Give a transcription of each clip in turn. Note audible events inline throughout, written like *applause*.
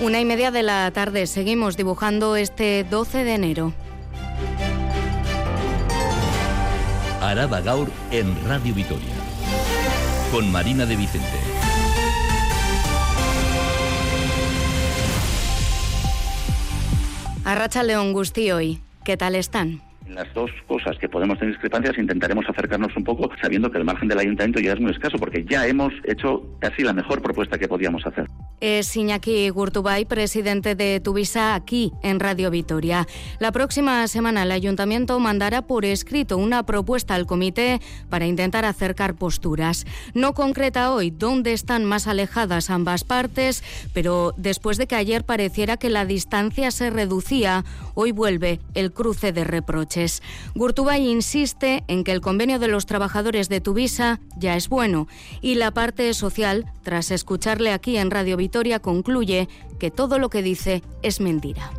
Una y media de la tarde seguimos dibujando este 12 de enero. Araba Gaur en Radio Vitoria. Con Marina de Vicente. Arracha León Gusti hoy. ¿Qué tal están? Las dos cosas que podemos tener discrepancias intentaremos acercarnos un poco sabiendo que el margen del ayuntamiento ya es muy escaso porque ya hemos hecho casi la mejor propuesta que podíamos hacer es Iñaki Gurtubay, presidente de Tuvisa, aquí en Radio Vitoria. La próxima semana el ayuntamiento mandará por escrito una propuesta al comité para intentar acercar posturas. No concreta hoy dónde están más alejadas ambas partes, pero después de que ayer pareciera que la distancia se reducía, hoy vuelve el cruce de reproches. Gurtubay insiste en que el convenio de los trabajadores de Tuvisa ya es bueno y la parte social, tras escucharle aquí en Radio Vitoria, concluye que todo lo que dice es mentira.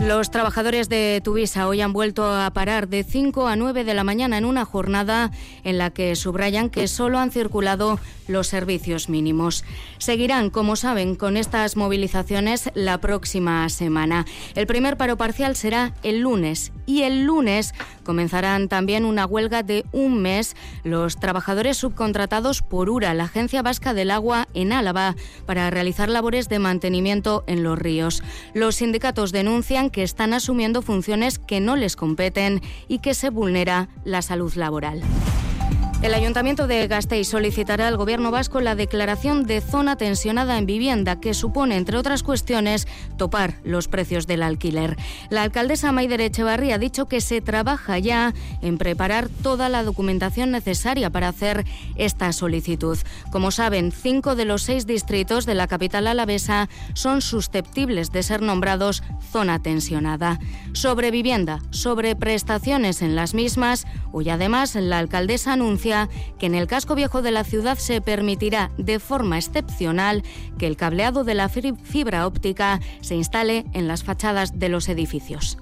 Los trabajadores de Tuvisa hoy han vuelto a parar de 5 a 9 de la mañana en una jornada en la que subrayan que solo han circulado los servicios mínimos. Seguirán, como saben, con estas movilizaciones la próxima semana. El primer paro parcial será el lunes y el lunes comenzarán también una huelga de un mes los trabajadores subcontratados por URA, la Agencia Vasca del Agua en Álava, para realizar labores de mantenimiento en los ríos. Los sindicatos denuncian que están asumiendo funciones que no les competen y que se vulnera la salud laboral. El Ayuntamiento de Gasteiz solicitará al Gobierno vasco la declaración de zona tensionada en vivienda, que supone, entre otras cuestiones, topar los precios del alquiler. La alcaldesa Maider Echevarría ha dicho que se trabaja ya en preparar toda la documentación necesaria para hacer esta solicitud. Como saben, cinco de los seis distritos de la capital alavesa son susceptibles de ser nombrados zona tensionada. Sobre vivienda, sobre prestaciones en las mismas, hoy además la alcaldesa anuncia que en el casco viejo de la ciudad se permitirá de forma excepcional que el cableado de la fibra óptica se instale en las fachadas de los edificios.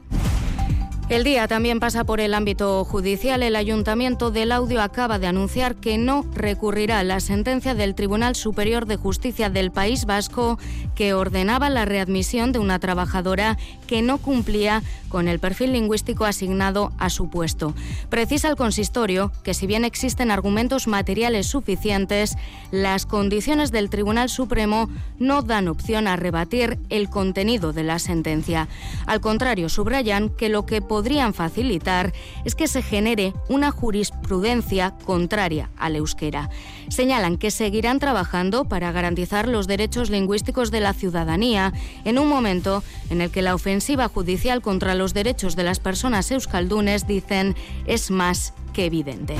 El día también pasa por el ámbito judicial. El Ayuntamiento del Audio acaba de anunciar que no recurrirá a la sentencia del Tribunal Superior de Justicia del País Vasco que ordenaba la readmisión de una trabajadora que no cumplía con el perfil lingüístico asignado a su puesto. Precisa el consistorio que si bien existen argumentos materiales suficientes, las condiciones del Tribunal Supremo no dan opción a rebatir el contenido de la sentencia. Al contrario, subrayan que lo que podrían facilitar es que se genere una jurisprudencia contraria al euskera. Señalan que seguirán trabajando para garantizar los derechos lingüísticos de la ciudadanía en un momento en el que la ofensiva judicial contra los derechos de las personas euskaldunes, dicen, es más que evidente.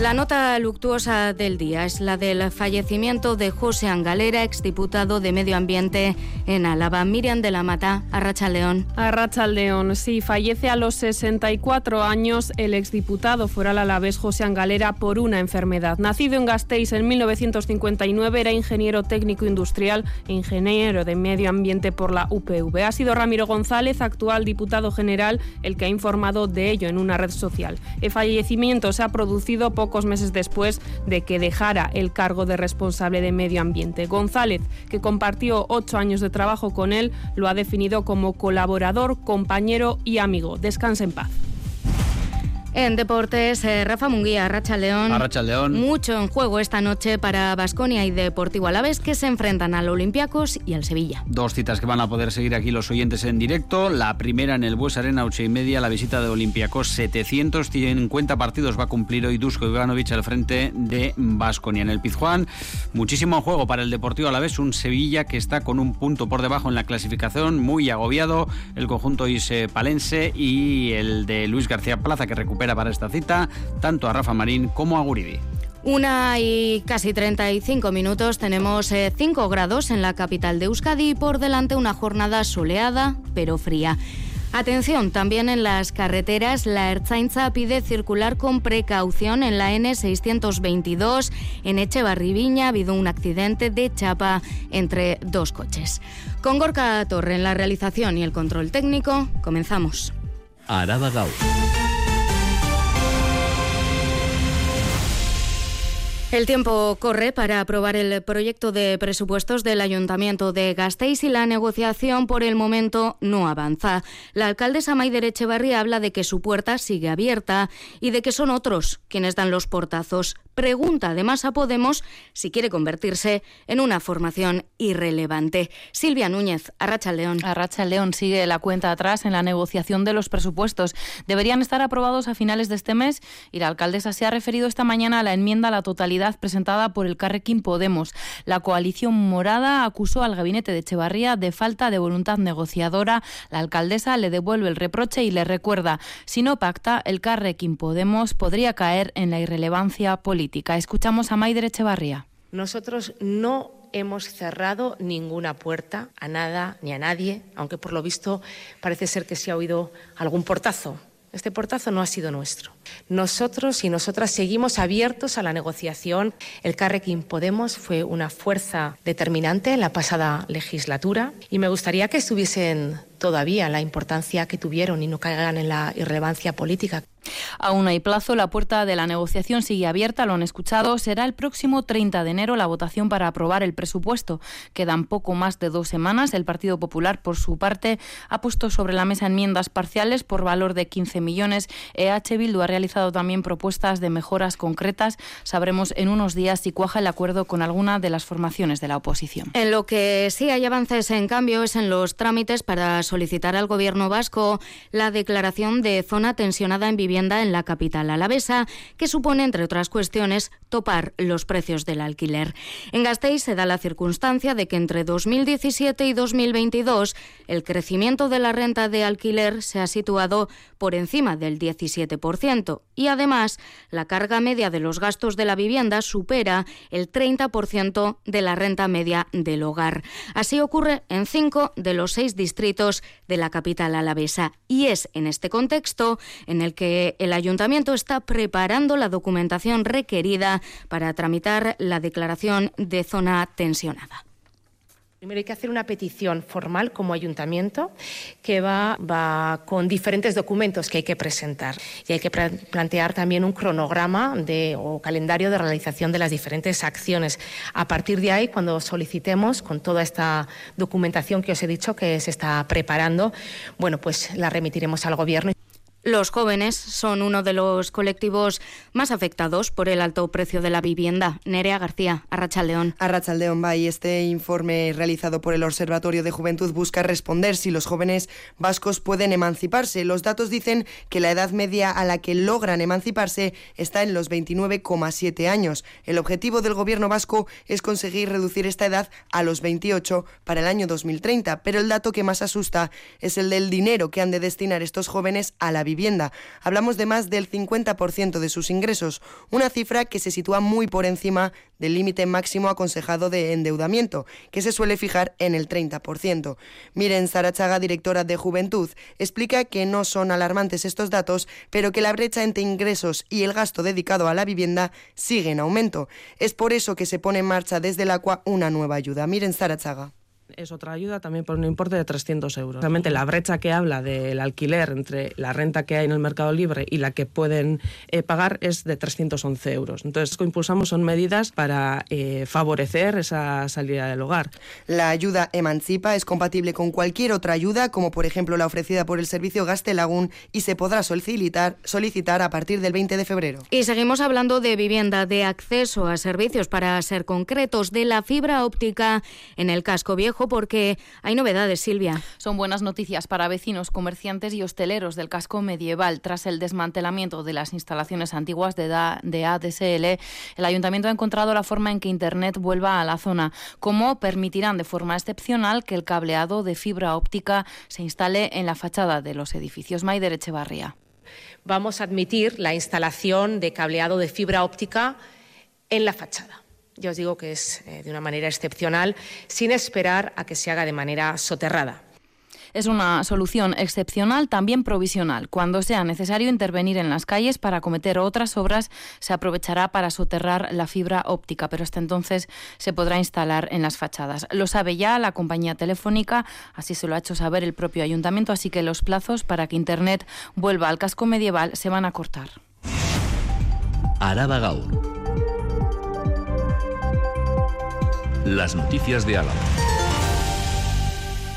La nota luctuosa del día es la del fallecimiento de José Angalera, exdiputado de Medio Ambiente en Álava. Miriam de la Mata, Arracha León. Arracha León, sí, fallece a los 64 años el exdiputado foral alavés José Angalera por una enfermedad. Nacido en Gasteiz en 1959, era ingeniero técnico industrial e ingeniero de Medio Ambiente por la UPV. Ha sido Ramiro González, actual diputado general, el que ha informado de ello en una red social. El fallecimiento se ha producido por pocos meses después de que dejara el cargo de responsable de medio ambiente. González, que compartió ocho años de trabajo con él, lo ha definido como colaborador, compañero y amigo. Descansa en paz. En deportes, eh, Rafa Munguía, Racha León. León. Mucho en juego esta noche para Basconia y Deportivo Alavés que se enfrentan al Olympiacos y al Sevilla. Dos citas que van a poder seguir aquí los oyentes en directo. La primera en el Bues Arena, ocho y media, la visita de Olympiacos. 750 partidos va a cumplir hoy Dusko Ivanovic al frente de Basconia. En el Pizjuán, muchísimo en juego para el Deportivo Alavés. Un Sevilla que está con un punto por debajo en la clasificación, muy agobiado. El conjunto Palense y el de Luis García Plaza que recupera para esta cita tanto a Rafa Marín como a Guridi. Una y casi 35 minutos, tenemos 5 eh, grados en la capital de Euskadi y por delante una jornada soleada pero fría. Atención, también en las carreteras, la Erzaintza pide circular con precaución en la N622. En Echevarri ha habido un accidente de chapa entre dos coches. Con Gorka Torre en la realización y el control técnico, comenzamos. El tiempo corre para aprobar el proyecto de presupuestos del Ayuntamiento de Gasteiz y la negociación por el momento no avanza. La alcaldesa Maider Echevarría habla de que su puerta sigue abierta y de que son otros quienes dan los portazos pregunta además a Podemos si quiere convertirse en una formación irrelevante. Silvia Núñez, Arracha León. Arracha León sigue la cuenta atrás en la negociación de los presupuestos. Deberían estar aprobados a finales de este mes y la alcaldesa se ha referido esta mañana a la enmienda a la totalidad presentada por el Carrequín Podemos. La coalición morada acusó al gabinete de Echevarría de falta de voluntad negociadora. La alcaldesa le devuelve el reproche y le recuerda, si no pacta, el Carrequín Podemos podría caer en la irrelevancia política. Escuchamos a Maider Echevarría. Nosotros no hemos cerrado ninguna puerta a nada ni a nadie, aunque por lo visto parece ser que se ha oído algún portazo. Este portazo no ha sido nuestro. Nosotros y nosotras seguimos abiertos a la negociación. El Carrequín Podemos fue una fuerza determinante en la pasada legislatura y me gustaría que estuviesen todavía la importancia que tuvieron y no caigan en la irrelevancia política. Aún hay plazo, la puerta de la negociación sigue abierta, lo han escuchado. Será el próximo 30 de enero la votación para aprobar el presupuesto. Quedan poco más de dos semanas. El Partido Popular, por su parte, ha puesto sobre la mesa enmiendas parciales por valor de 15 millones. EH Bildu ha realizado también propuestas de mejoras concretas. Sabremos en unos días si cuaja el acuerdo con alguna de las formaciones de la oposición. En lo que sí hay avances, en cambio, es en los trámites para solicitar al Gobierno vasco la declaración de zona tensionada en vivienda en la capital alavesa, que supone, entre otras cuestiones, topar los precios del alquiler. En Gasteiz se da la circunstancia de que entre 2017 y 2022 el crecimiento de la renta de alquiler se ha situado por encima del 17% y además la carga media de los gastos de la vivienda supera el 30% de la renta media del hogar. Así ocurre en cinco de los seis distritos de la capital alavesa. Y es en este contexto en el que el ayuntamiento está preparando la documentación requerida para tramitar la declaración de zona tensionada. Primero hay que hacer una petición formal como ayuntamiento que va, con diferentes documentos que hay que presentar y hay que plantear también un cronograma de, o calendario de realización de las diferentes acciones. A partir de ahí, cuando solicitemos con toda esta documentación que os he dicho que se está preparando, bueno, pues la remitiremos al Gobierno. Los jóvenes son uno de los colectivos más afectados por el alto precio de la vivienda. Nerea García, Arrachaldeón. Arrachaldeón y Este informe realizado por el Observatorio de Juventud busca responder si los jóvenes vascos pueden emanciparse. Los datos dicen que la edad media a la que logran emanciparse está en los 29,7 años. El objetivo del gobierno vasco es conseguir reducir esta edad a los 28 para el año 2030, pero el dato que más asusta es el del dinero que han de destinar estos jóvenes a la vivienda Hablamos de más del 50% de sus ingresos, una cifra que se sitúa muy por encima del límite máximo aconsejado de endeudamiento, que se suele fijar en el 30%. Miren Sarachaga, directora de Juventud, explica que no son alarmantes estos datos, pero que la brecha entre ingresos y el gasto dedicado a la vivienda sigue en aumento. Es por eso que se pone en marcha desde el Aqua una nueva ayuda. Miren Sarachaga es otra ayuda también por un importe de 300 euros. Realmente la brecha que habla del alquiler entre la renta que hay en el mercado libre y la que pueden eh, pagar es de 311 euros. Entonces, lo que impulsamos son medidas para eh, favorecer esa salida del hogar. La ayuda Emancipa es compatible con cualquier otra ayuda, como por ejemplo la ofrecida por el servicio Gastelagún, y se podrá solicitar, solicitar a partir del 20 de febrero. Y seguimos hablando de vivienda, de acceso a servicios para ser concretos, de la fibra óptica en el casco viejo porque hay novedades, Silvia. Son buenas noticias para vecinos, comerciantes y hosteleros del casco medieval. Tras el desmantelamiento de las instalaciones antiguas de, de ADSL, el ayuntamiento ha encontrado la forma en que Internet vuelva a la zona, como permitirán de forma excepcional que el cableado de fibra óptica se instale en la fachada de los edificios Maider Echevarría. Vamos a admitir la instalación de cableado de fibra óptica en la fachada. Ya os digo que es eh, de una manera excepcional, sin esperar a que se haga de manera soterrada. Es una solución excepcional, también provisional. Cuando sea necesario intervenir en las calles para cometer otras obras, se aprovechará para soterrar la fibra óptica, pero hasta entonces se podrá instalar en las fachadas. Lo sabe ya la compañía telefónica, así se lo ha hecho saber el propio ayuntamiento, así que los plazos para que Internet vuelva al casco medieval se van a cortar. Araba las noticias de Álava.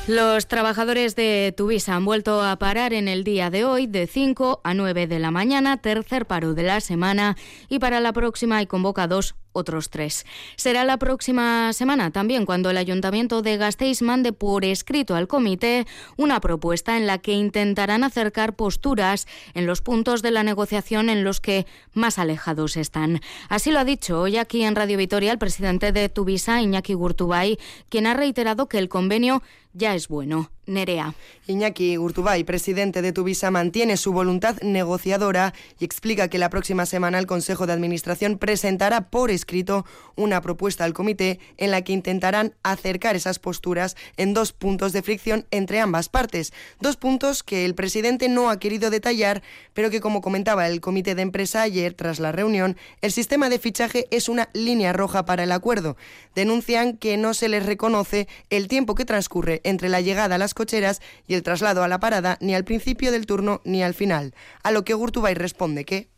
Los trabajadores de Tuvisa han vuelto a parar en el día de hoy de 5 a 9 de la mañana, tercer paro de la semana, y para la próxima hay convocados otros tres. Será la próxima semana también cuando el Ayuntamiento de Gasteiz mande por escrito al comité una propuesta en la que intentarán acercar posturas en los puntos de la negociación en los que más alejados están. Así lo ha dicho hoy aquí en Radio Vitoria el presidente de Tuvisa, Iñaki Gurtubay, quien ha reiterado que el convenio ya es bueno. Nerea. Iñaki Urtubay, presidente de Tuvisa, mantiene su voluntad negociadora y explica que la próxima semana el Consejo de Administración presentará por escrito una propuesta al comité en la que intentarán acercar esas posturas en dos puntos de fricción entre ambas partes. Dos puntos que el presidente no ha querido detallar, pero que, como comentaba el comité de empresa ayer tras la reunión, el sistema de fichaje es una línea roja para el acuerdo. Denuncian que no se les reconoce el tiempo que transcurre entre la llegada a las cocheras y el traslado a la parada ni al principio del turno ni al final. A lo que Gurtubay responde que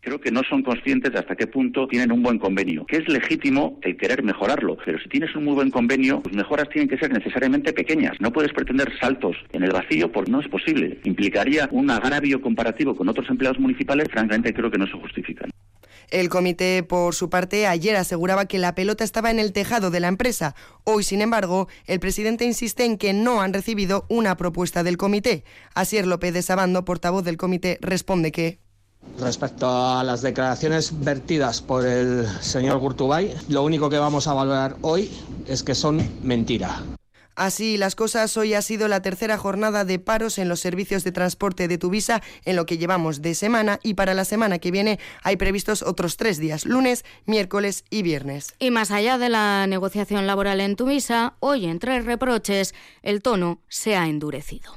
creo que no son conscientes de hasta qué punto tienen un buen convenio, que es legítimo el querer mejorarlo, pero si tienes un muy buen convenio, pues mejoras tienen que ser necesariamente pequeñas. No puedes pretender saltos en el vacío porque no es posible. Implicaría un agravio comparativo con otros empleados municipales, francamente creo que no se justifican. El comité, por su parte, ayer aseguraba que la pelota estaba en el tejado de la empresa. Hoy, sin embargo, el presidente insiste en que no han recibido una propuesta del comité. Asier López de Sabando, portavoz del comité, responde que Respecto a las declaraciones vertidas por el señor Gurtubay, lo único que vamos a valorar hoy es que son mentira. Así las cosas, hoy ha sido la tercera jornada de paros en los servicios de transporte de Tuvisa en lo que llevamos de semana y para la semana que viene hay previstos otros tres días, lunes, miércoles y viernes. Y más allá de la negociación laboral en Tuvisa, hoy entre reproches el tono se ha endurecido.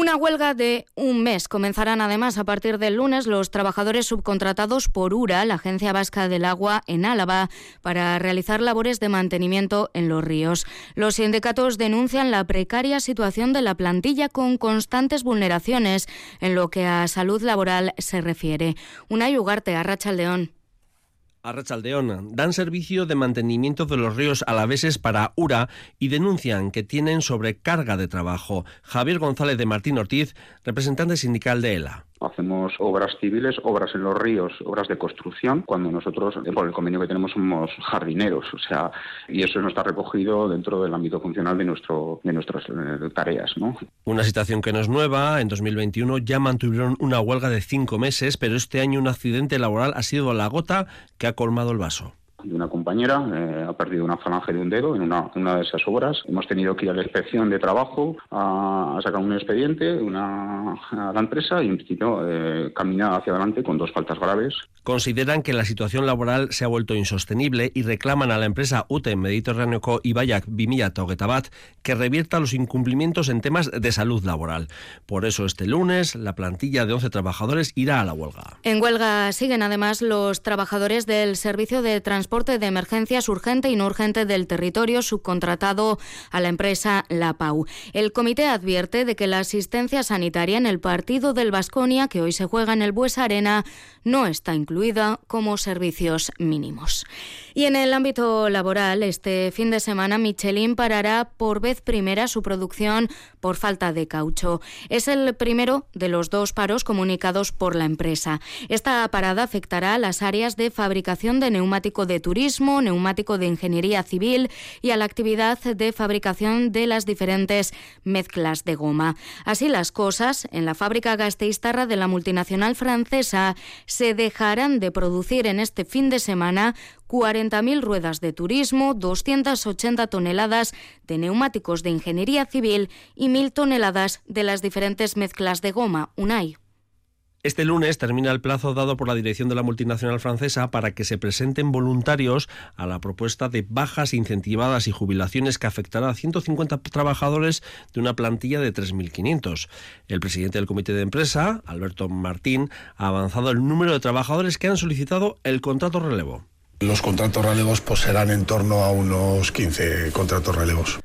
Una huelga de un mes. Comenzarán además a partir del lunes los trabajadores subcontratados por URA, la Agencia Vasca del Agua, en Álava, para realizar labores de mantenimiento en los ríos. Los sindicatos denuncian la precaria situación de la plantilla con constantes vulneraciones en lo que a salud laboral se refiere. Una yugarte a León. A Rachaldeón dan servicio de mantenimiento de los ríos alaveses para URA y denuncian que tienen sobrecarga de trabajo. Javier González de Martín Ortiz, representante sindical de ELA. Hacemos obras civiles, obras en los ríos, obras de construcción, cuando nosotros, por el convenio que tenemos, somos jardineros. O sea, y eso no está recogido dentro del ámbito funcional de, nuestro, de nuestras eh, tareas. Una situación que no es nueva. En 2021 ya mantuvieron una huelga de cinco meses, pero este año un accidente laboral ha sido la gota que ha colmado el vaso de una compañera, eh, ha perdido una falange de un dedo en una, una, de esas obras. Hemos tenido que ir a la inspección de trabajo a, sacar un expediente una, a la empresa y en principio eh, caminar hacia adelante con dos faltas graves. Consideran que la situación laboral se ha vuelto insostenible y reclaman a la empresa UTE Mediterráneo y Bayak Bimilla Toguetabat que revierta los incumplimientos en temas de salud laboral. Por eso este lunes la plantilla de 11 trabajadores irá a la huelga. En huelga siguen además los trabajadores del servicio de transporte transporte de emergencias urgente y no urgente del territorio subcontratado a la empresa La Pau. El comité advierte de que la asistencia sanitaria en el partido del Vasconia, que hoy se juega en el Bues Arena, no está incluida como servicios mínimos. Y en el ámbito laboral, este fin de semana Michelin parará por vez primera su producción por falta de caucho. Es el primero de los dos paros comunicados por la empresa. Esta parada afectará a las áreas de fabricación de neumático de turismo, neumático de ingeniería civil y a la actividad de fabricación de las diferentes mezclas de goma. Así las cosas, en la fábrica gasteiztarra de la multinacional francesa se dejarán de producir en este fin de semana 40.000 ruedas de turismo, 280 toneladas de neumáticos de ingeniería civil y 1.000 toneladas de las diferentes mezclas de goma, UNAI. Este lunes termina el plazo dado por la dirección de la multinacional francesa para que se presenten voluntarios a la propuesta de bajas incentivadas y jubilaciones que afectará a 150 trabajadores de una plantilla de 3.500. El presidente del comité de empresa, Alberto Martín, ha avanzado el número de trabajadores que han solicitado el contrato relevo. Los contratos relevos pues, serán en torno a unos 15 contratos relevos.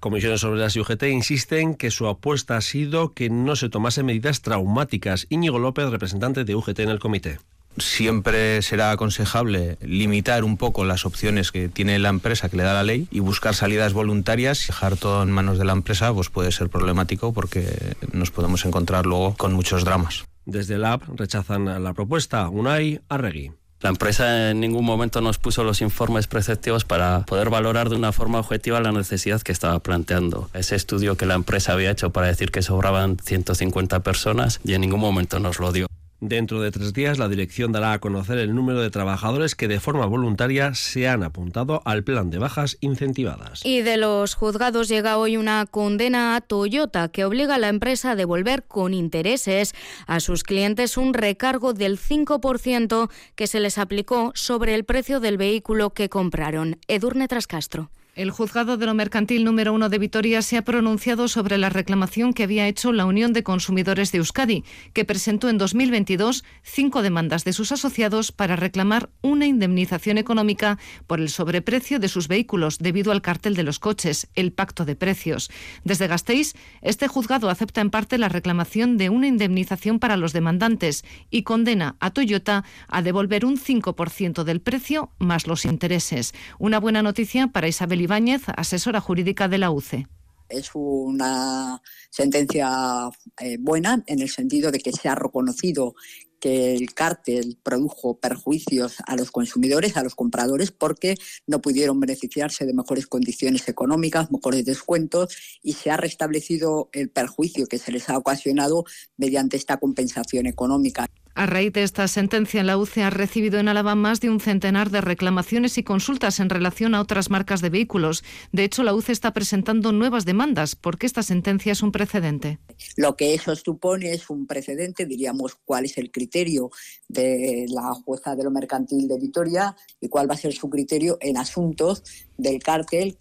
Comisiones Obreras y UGT insisten que su apuesta ha sido que no se tomasen medidas traumáticas. Íñigo López, representante de UGT en el comité. siempre será aconsejable limitar un poco las opciones que tiene la empresa que le da la ley y buscar salidas voluntarias. Dejar todo en manos de la empresa pues puede ser problemático porque nos podemos encontrar luego con muchos dramas. Desde la app rechazan la propuesta. Unai Arregui. La empresa en ningún momento nos puso los informes preceptivos para poder valorar de una forma objetiva la necesidad que estaba planteando. Ese estudio que la empresa había hecho para decir que sobraban 150 personas y en ningún momento nos lo dio. Dentro de tres días, la dirección dará a conocer el número de trabajadores que de forma voluntaria se han apuntado al plan de bajas incentivadas. Y de los juzgados llega hoy una condena a Toyota que obliga a la empresa a devolver con intereses a sus clientes un recargo del 5% que se les aplicó sobre el precio del vehículo que compraron. Edurne Trascastro. El juzgado de lo mercantil número uno de Vitoria se ha pronunciado sobre la reclamación que había hecho la Unión de Consumidores de Euskadi, que presentó en 2022 cinco demandas de sus asociados para reclamar una indemnización económica por el sobreprecio de sus vehículos debido al cartel de los coches, el pacto de precios. Desde Gasteiz, este juzgado acepta en parte la reclamación de una indemnización para los demandantes y condena a Toyota a devolver un 5% del precio más los intereses. Una buena noticia para Isabel Ibáñez, asesora jurídica de la UCE. Es una sentencia eh, buena en el sentido de que se ha reconocido que el cártel produjo perjuicios a los consumidores, a los compradores, porque no pudieron beneficiarse de mejores condiciones económicas, mejores descuentos, y se ha restablecido el perjuicio que se les ha ocasionado mediante esta compensación económica. A raíz de esta sentencia, la UCE ha recibido en Álava más de un centenar de reclamaciones y consultas en relación a otras marcas de vehículos. De hecho, la UCE está presentando nuevas demandas porque esta sentencia es un precedente. Lo que eso supone es un precedente, diríamos, cuál es el criterio de la jueza de lo mercantil de Vitoria y cuál va a ser su criterio en asuntos del cártel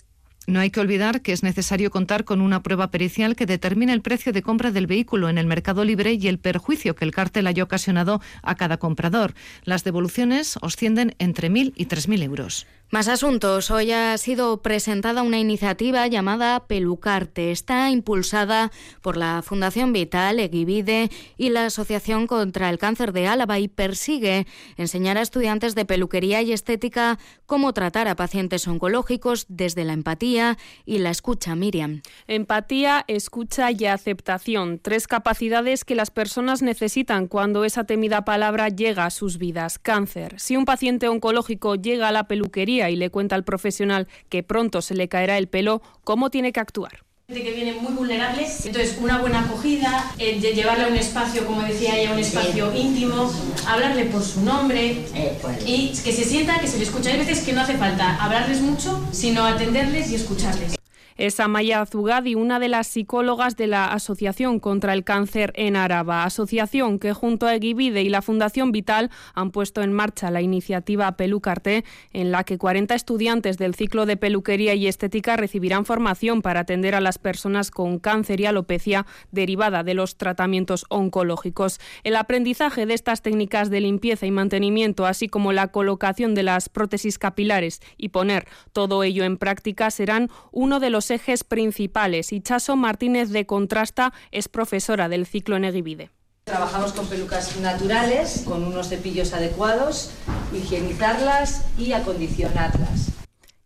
no hay que olvidar que es necesario contar con una prueba pericial que determine el precio de compra del vehículo en el mercado libre y el perjuicio que el cártel haya ocasionado a cada comprador. Las devoluciones ascienden entre 1.000 y 3.000 euros. Más asuntos. Hoy ha sido presentada una iniciativa llamada Pelucarte. Está impulsada por la Fundación Vital, Eguivide y la Asociación contra el Cáncer de Álava y persigue enseñar a estudiantes de peluquería y estética cómo tratar a pacientes oncológicos desde la empatía y la escucha, Miriam. Empatía, escucha y aceptación. Tres capacidades que las personas necesitan cuando esa temida palabra llega a sus vidas. Cáncer. Si un paciente oncológico llega a la peluquería, y le cuenta al profesional que pronto se le caerá el pelo, ¿cómo tiene que actuar? que viene muy vulnerable, entonces una buena acogida, el de llevarle a un espacio, como decía ella, un espacio íntimo, hablarle por su nombre y que se sienta, que se le escucha. Hay veces que no hace falta hablarles mucho, sino atenderles y escucharles es Amaya Azugadi, una de las psicólogas de la Asociación contra el Cáncer en Araba, asociación que junto a Eguivide y la Fundación Vital han puesto en marcha la iniciativa Pelucarte, en la que 40 estudiantes del ciclo de peluquería y estética recibirán formación para atender a las personas con cáncer y alopecia derivada de los tratamientos oncológicos. El aprendizaje de estas técnicas de limpieza y mantenimiento, así como la colocación de las prótesis capilares y poner todo ello en práctica serán uno de los ejes principales y Chaso Martínez de Contrasta es profesora del ciclo en Eguivide. Trabajamos con pelucas naturales, con unos cepillos adecuados, higienizarlas y acondicionarlas.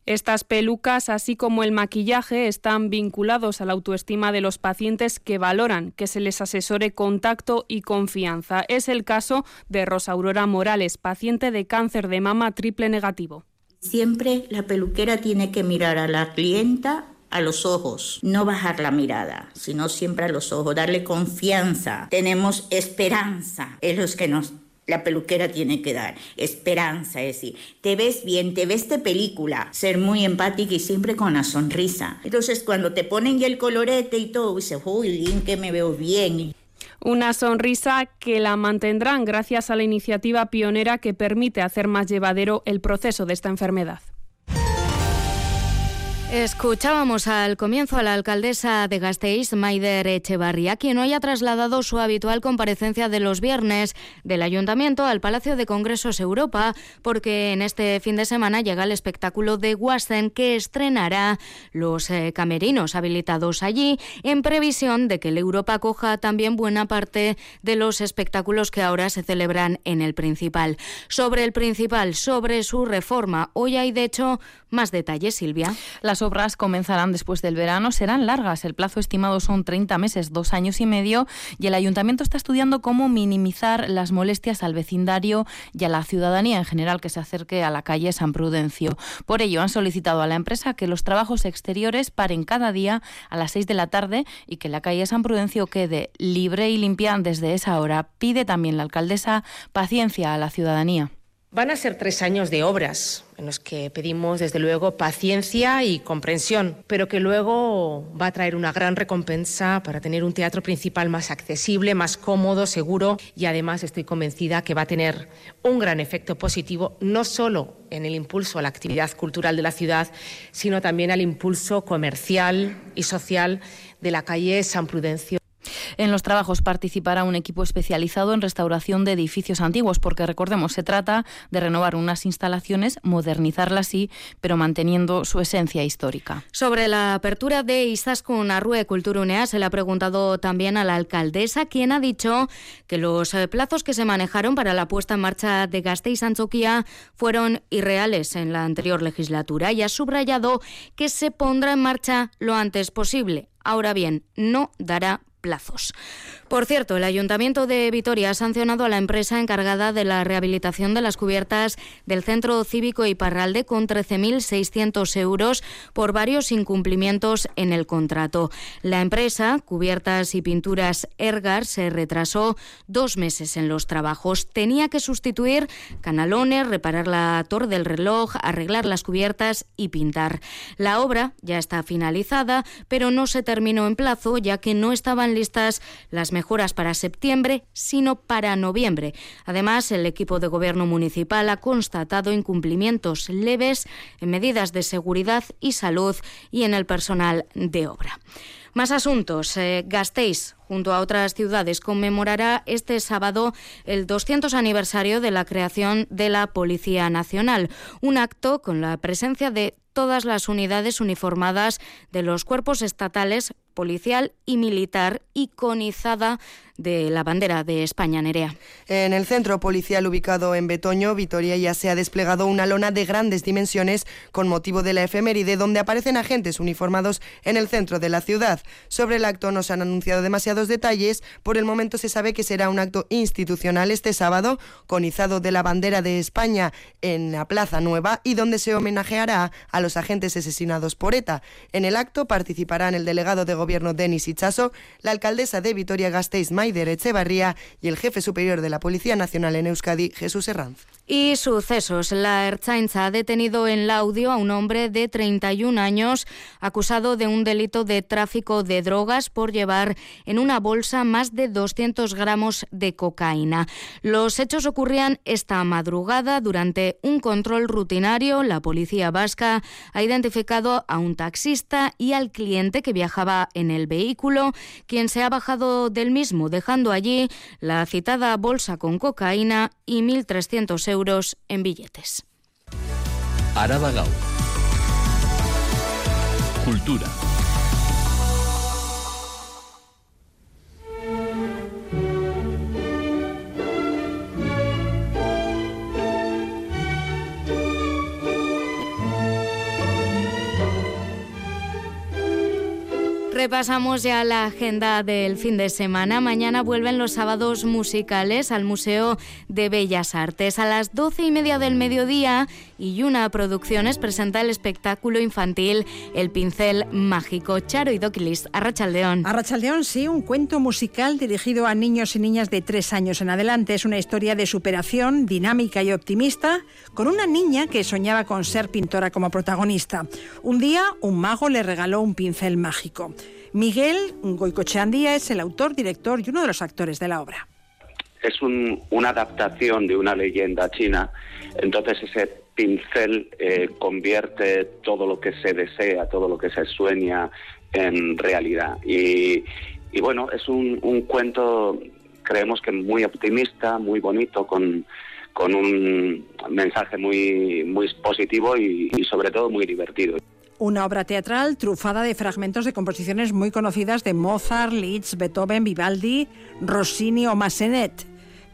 Estas pelucas, así como el maquillaje, están vinculados a la autoestima de los pacientes que valoran que se les asesore contacto y confianza. Es el caso de Rosa Aurora Morales, paciente de cáncer de mama triple negativo. Siempre la peluquera tiene que mirar a la clienta a los ojos, no bajar la mirada, sino siempre a los ojos, darle confianza. Tenemos esperanza, es lo que nos la peluquera tiene que dar. Esperanza, es decir, te ves bien, te ves de película, ser muy empática y siempre con la sonrisa. Entonces, cuando te ponen el colorete y todo, dices, uy, bien que me veo bien. Una sonrisa que la mantendrán gracias a la iniciativa pionera que permite hacer más llevadero el proceso de esta enfermedad. Escuchábamos al comienzo a la alcaldesa de Gasteiz, Maider Echevarría, quien hoy ha trasladado su habitual comparecencia de los viernes del Ayuntamiento al Palacio de Congresos Europa, porque en este fin de semana llega el espectáculo de Wasten que estrenará los eh, camerinos habilitados allí, en previsión de que el Europa coja también buena parte de los espectáculos que ahora se celebran en el principal. Sobre el principal, sobre su reforma, hoy hay de hecho más detalles, Silvia. Las obras comenzarán después del verano, serán largas. El plazo estimado son 30 meses, dos años y medio, y el ayuntamiento está estudiando cómo minimizar las molestias al vecindario y a la ciudadanía en general que se acerque a la calle San Prudencio. Por ello, han solicitado a la empresa que los trabajos exteriores paren cada día a las 6 de la tarde y que la calle San Prudencio quede libre y limpia desde esa hora. Pide también la alcaldesa paciencia a la ciudadanía. Van a ser tres años de obras en los que pedimos, desde luego, paciencia y comprensión, pero que luego va a traer una gran recompensa para tener un teatro principal más accesible, más cómodo, seguro y además estoy convencida que va a tener un gran efecto positivo, no solo en el impulso a la actividad cultural de la ciudad, sino también al impulso comercial y social de la calle San Prudencio. En los trabajos participará un equipo especializado en restauración de edificios antiguos, porque recordemos, se trata de renovar unas instalaciones, modernizarlas sí, pero manteniendo su esencia histórica. Sobre la apertura de Izaskun Arrue Culturunea se le ha preguntado también a la alcaldesa, quien ha dicho que los eh, plazos que se manejaron para la puesta en marcha de Gasteiz Anchoquia fueron irreales en la anterior legislatura y ha subrayado que se pondrá en marcha lo antes posible. Ahora bien, no dará plazos. Por cierto, el Ayuntamiento de Vitoria ha sancionado a la empresa encargada de la rehabilitación de las cubiertas del Centro Cívico Iparralde con 13.600 euros por varios incumplimientos en el contrato. La empresa, Cubiertas y Pinturas Ergar, se retrasó dos meses en los trabajos. Tenía que sustituir canalones, reparar la torre del reloj, arreglar las cubiertas y pintar. La obra ya está finalizada, pero no se terminó en plazo ya que no estaban listas las mejoras para septiembre, sino para noviembre. Además, el equipo de gobierno municipal ha constatado incumplimientos leves en medidas de seguridad y salud y en el personal de obra. Más asuntos. Eh, Gasteiz, junto a otras ciudades, conmemorará este sábado el 200 aniversario de la creación de la Policía Nacional, un acto con la presencia de todas las unidades uniformadas de los cuerpos estatales policial y militar iconizada de la bandera de España, Nerea. En el centro policial ubicado en Betoño, Vitoria, ya se ha desplegado una lona de grandes dimensiones con motivo de la efeméride donde aparecen agentes uniformados en el centro de la ciudad. Sobre el acto no se han anunciado demasiados detalles. Por el momento se sabe que será un acto institucional este sábado con izado de la bandera de España en la Plaza Nueva y donde se homenajeará a los agentes asesinados por ETA. En el acto participarán el delegado de gobierno Denis Ichaso, la alcaldesa de Vitoria-Gasteiz Maider Echevarría y el jefe superior de la Policía Nacional en Euskadi, Jesús Herranz. Y sucesos. La Erchainza ha detenido en Laudio a un hombre de 31 años acusado de un delito de tráfico de drogas por llevar en una bolsa más de 200 gramos de cocaína. Los hechos ocurrían esta madrugada durante un control rutinario. La policía vasca ha identificado a un taxista y al cliente que viajaba en el vehículo, quien se ha bajado del mismo, dejando allí la citada bolsa con cocaína y 1.300 euros en billetes. Araba Cultura. Repasamos ya la agenda del fin de semana. Mañana vuelven los sábados musicales al Museo de Bellas Artes. A las doce y media del mediodía, Yuna Producciones presenta el espectáculo infantil El Pincel Mágico. Charo y Doquilis, Arrachaldeón. Arrachaldeón, sí, un cuento musical dirigido a niños y niñas de tres años en adelante. Es una historia de superación, dinámica y optimista, con una niña que soñaba con ser pintora como protagonista. Un día, un mago le regaló un pincel mágico. Miguel Goicocheandía es el autor, director y uno de los actores de la obra. Es una adaptación de una leyenda china, entonces ese pincel eh, convierte todo lo que se desea, todo lo que se sueña en realidad. Y, bueno, es un, cuento, creemos que muy optimista, muy bonito, con, un mensaje muy, positivo y sobre todo muy divertido. Una obra teatral trufada de fragmentos de composiciones muy conocidas de Mozart, Liszt, Beethoven, Vivaldi, Rossini o Massenet.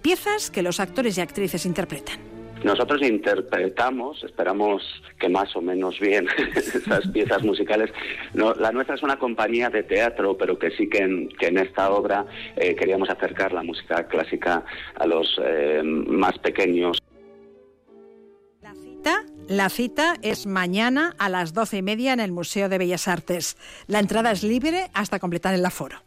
Piezas que los actores y actrices interpretan. Nosotros interpretamos, esperamos que más o menos bien *laughs* esas piezas musicales. la nuestra es una compañía de teatro, pero que sí que en, esta obra eh, queríamos acercar la música clásica a los eh, más pequeños. La cita, la cita es mañana a las doce y media en el Museo de Bellas Artes. La entrada es libre hasta completar el aforo.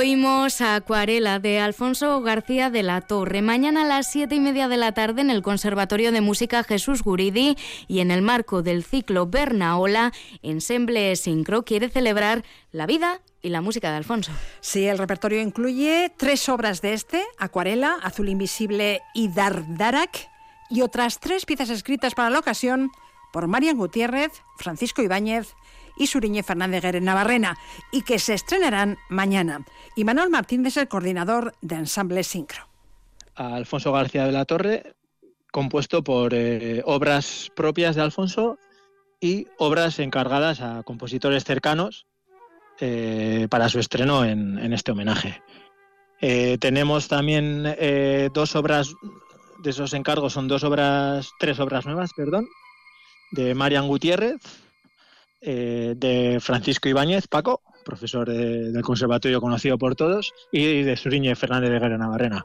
Oímos Acuarela de Alfonso García de la Torre. Mañana a las siete y media de la tarde en el Conservatorio de Música Jesús Guridi y en el marco del ciclo Bernaola, Ensemble Sincro quiere celebrar la vida y la música de Alfonso. Sí, el repertorio incluye tres obras de este, Acuarela, Azul Invisible y Dardarak, y otras tres piezas escritas para la ocasión por Marian Gutiérrez, Francisco Ibáñez y Suriñe Fernández Guerre Navarrena, y que se estrenarán mañana. Y Manuel Martín es el coordinador de Ensamble Sincro. Alfonso García de la Torre, compuesto por eh, obras propias de Alfonso y obras encargadas a compositores cercanos eh, para su estreno en, este homenaje. Eh, tenemos también dos obras de esos encargos, son dos obras, tres obras nuevas, perdón, de Marian Gutiérrez, eh, de Francisco Ibáñez, Paco, profesor del conservatorio conocido por todos, y de Suriñe Fernández de Guerra Navarrena.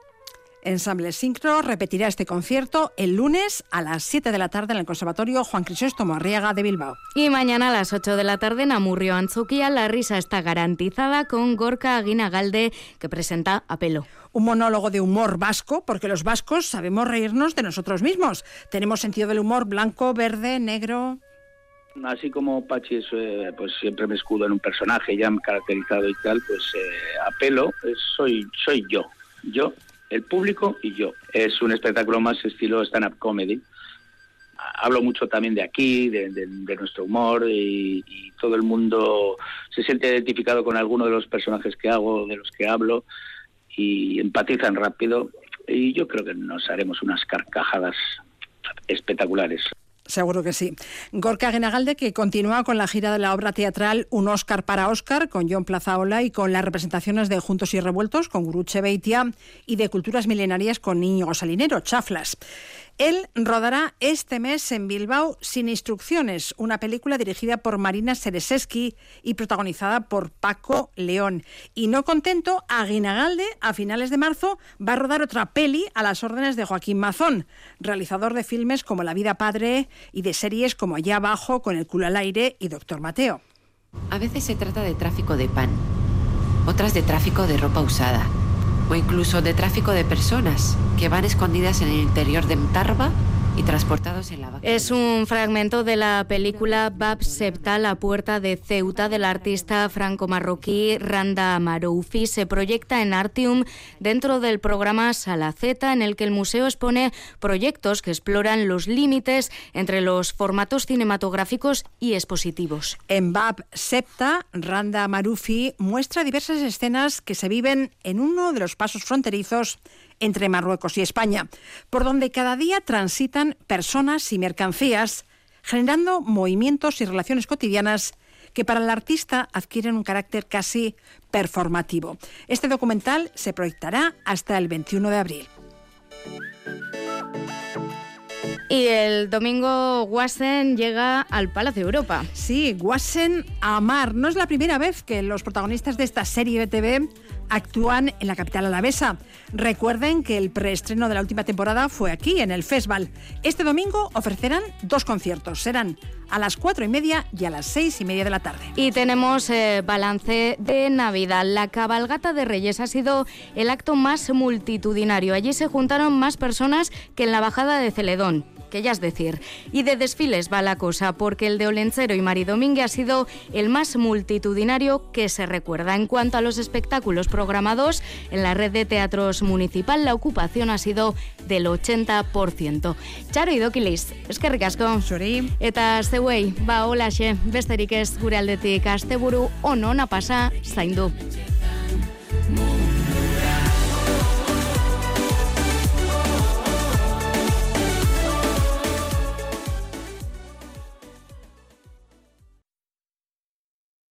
Ensamble Sincro repetirá este concierto el lunes a las 7 de la tarde en el Conservatorio Juan Crisóstomo Arriaga de Bilbao. Y mañana a las 8 de la tarde en Amurrio, Anzuquía, la risa está garantizada con Gorka Aguinagalde, que presenta Apelo. Un monólogo de humor vasco, porque los vascos sabemos reírnos de nosotros mismos. Tenemos sentido del humor blanco, verde, negro así como Pachi eh, pues siempre me escudo en un personaje ya caracterizado y tal, pues eh, apelo, soy, soy yo, yo, el público y yo. Es un espectáculo más estilo stand-up comedy. Hablo mucho también de aquí, de, nuestro humor y, todo el mundo se siente identificado con alguno de los personajes que hago, de los que hablo y empatizan rápido y yo creo que nos haremos unas carcajadas espectaculares. Seguro que sí. Gorka Genagalde, que continúa con la gira de la obra teatral Un Oscar para Oscar, con John Plazaola y con las representaciones de Juntos y Revueltos, con Guruche Beitia, y de Culturas Milenarias, con Niño Salinero, Chaflas. Él rodará este mes en Bilbao Sin Instrucciones, una película dirigida por Marina Sereseski y protagonizada por Paco León. Y no contento, Aguinagalde, a finales de marzo, va a rodar otra peli a las órdenes de Joaquín Mazón, realizador de filmes como La vida padre y de series como Allá abajo, Con el culo al aire y Doctor Mateo. A veces se trata de tráfico de pan, otras de tráfico de ropa usada o incluso de tráfico de personas que van escondidas en el interior de Tarba y transportados en la vaca. Es un fragmento de la película Bab Septa, La puerta de Ceuta, del artista franco-marroquí Randa Maroufi. Se proyecta en Artium dentro del programa Salaceta, en el que el museo expone proyectos que exploran los límites entre los formatos cinematográficos y expositivos. En Bab Septa, Randa Maroufi muestra diversas escenas que se viven en uno de los pasos fronterizos entre Marruecos y España, por donde cada día transitan personas y mercancías, generando movimientos y relaciones cotidianas que para el artista adquieren un carácter casi performativo. Este documental se proyectará hasta el 21 de abril. Y el domingo Wassen llega al Palacio Europa. Sí, Wassen Amar. No es la primera vez que los protagonistas de esta serie de TV actúan en la capital alavesa. Recuerden que el preestreno de la última temporada fue aquí, en el Festival. Este domingo ofrecerán dos conciertos. Serán a las cuatro y media y a las seis y media de la tarde. Y tenemos eh, balance de Navidad. La cabalgata de Reyes ha sido el acto más multitudinario. Allí se juntaron más personas que en la bajada de Celedón que ya es decir. Y de desfiles va la cosa, porque el de Olencero y Mari Domínguez ha sido el más multitudinario que se recuerda. En cuanto a los espectáculos programados en la red de teatros municipal, la ocupación ha sido del 80%. Charo idokilis, eskerrik asko. Zuri. Eta zeuei, ba holaxe, besterik ez gure aldetik asteburu on ona pasa zaindu.